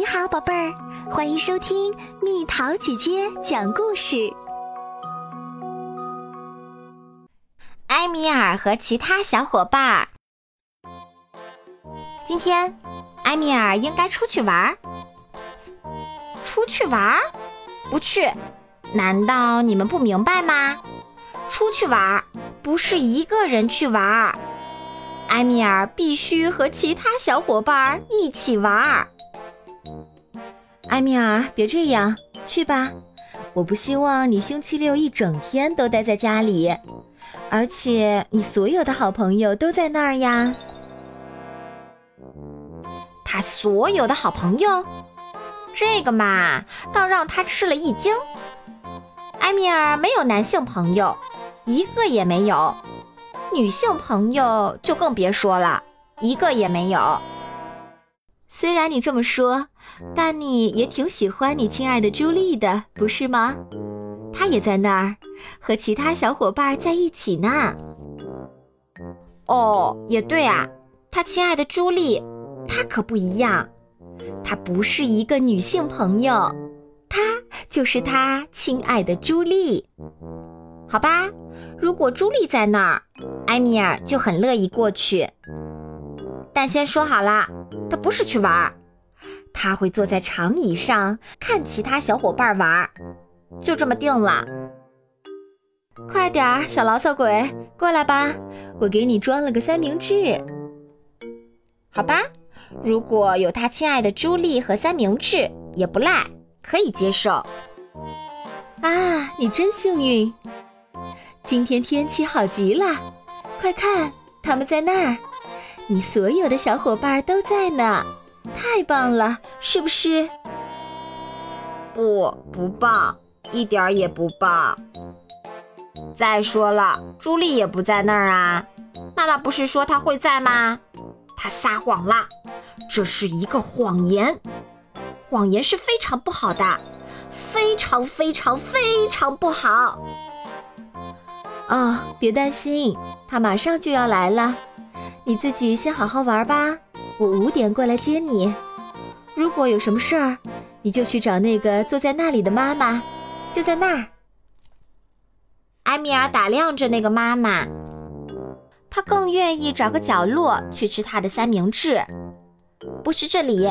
你好，宝贝儿，欢迎收听蜜桃姐姐讲故事。埃米尔和其他小伙伴儿。今天，埃米尔应该出去玩儿。出去玩儿？不去？难道你们不明白吗？出去玩儿不是一个人去玩儿，埃米尔必须和其他小伙伴儿一起玩儿。埃米尔，别这样，去吧。我不希望你星期六一整天都待在家里，而且你所有的好朋友都在那儿呀。他所有的好朋友，这个嘛，倒让他吃了一惊。埃米尔没有男性朋友，一个也没有；女性朋友就更别说了，一个也没有。虽然你这么说，但你也挺喜欢你亲爱的朱莉的，不是吗？她也在那儿，和其他小伙伴在一起呢。哦，也对啊，他亲爱的朱莉，她可不一样，她不是一个女性朋友，她就是他亲爱的朱莉。好吧，如果朱莉在那儿，埃米尔就很乐意过去。但先说好了，他不是去玩儿，他会坐在长椅上看其他小伙伴玩儿，就这么定了。快点儿，小牢骚鬼，过来吧，我给你装了个三明治。好吧，如果有他亲爱的朱莉和三明治也不赖，可以接受。啊，你真幸运，今天天气好极了，快看，他们在那儿。你所有的小伙伴都在呢，太棒了，是不是？不，不棒，一点儿也不棒。再说了，朱莉也不在那儿啊。妈妈不是说她会在吗？她撒谎了，这是一个谎言。谎言是非常不好的，非常非常非常不好。哦，别担心，她马上就要来了。你自己先好好玩吧，我五点过来接你。如果有什么事儿，你就去找那个坐在那里的妈妈，就在那儿。埃米尔打量着那个妈妈，他更愿意找个角落去吃他的三明治，不是这里，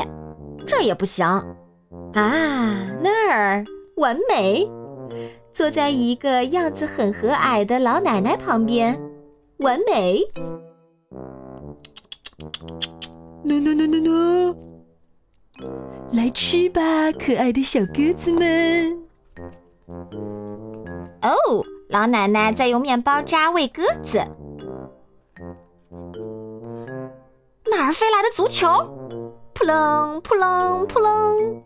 这儿也不行啊，那儿完美，坐在一个样子很和蔼的老奶奶旁边，完美。喏喏喏喏喏，来吃吧，可爱的小鸽子们！哦，老奶奶在用面包渣喂鸽子。哪儿飞来的足球？扑棱扑棱扑棱，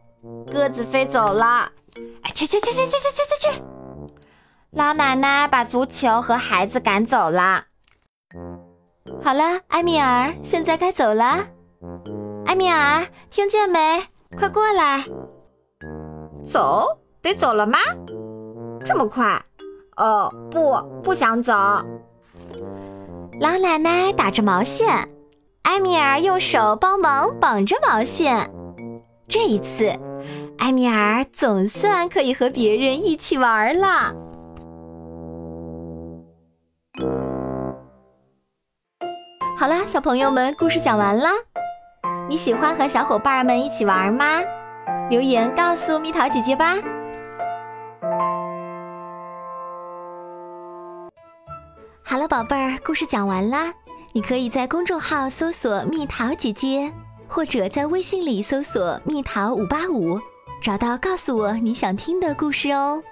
鸽子飞走了。哎，去去去去去去去去！老奶奶把足球和孩子赶走了。好了，埃米尔，现在该走了。埃米尔，听见没？快过来！走？得走了吗？这么快？哦，不，不想走。老奶奶打着毛线，埃米尔用手帮忙绑着毛线。这一次，埃米尔总算可以和别人一起玩了。好啦，小朋友们，故事讲完啦。你喜欢和小伙伴们一起玩吗？留言告诉蜜桃姐姐吧。好了，宝贝儿，故事讲完啦。你可以在公众号搜索“蜜桃姐姐”，或者在微信里搜索“蜜桃五八五”，找到告诉我你想听的故事哦。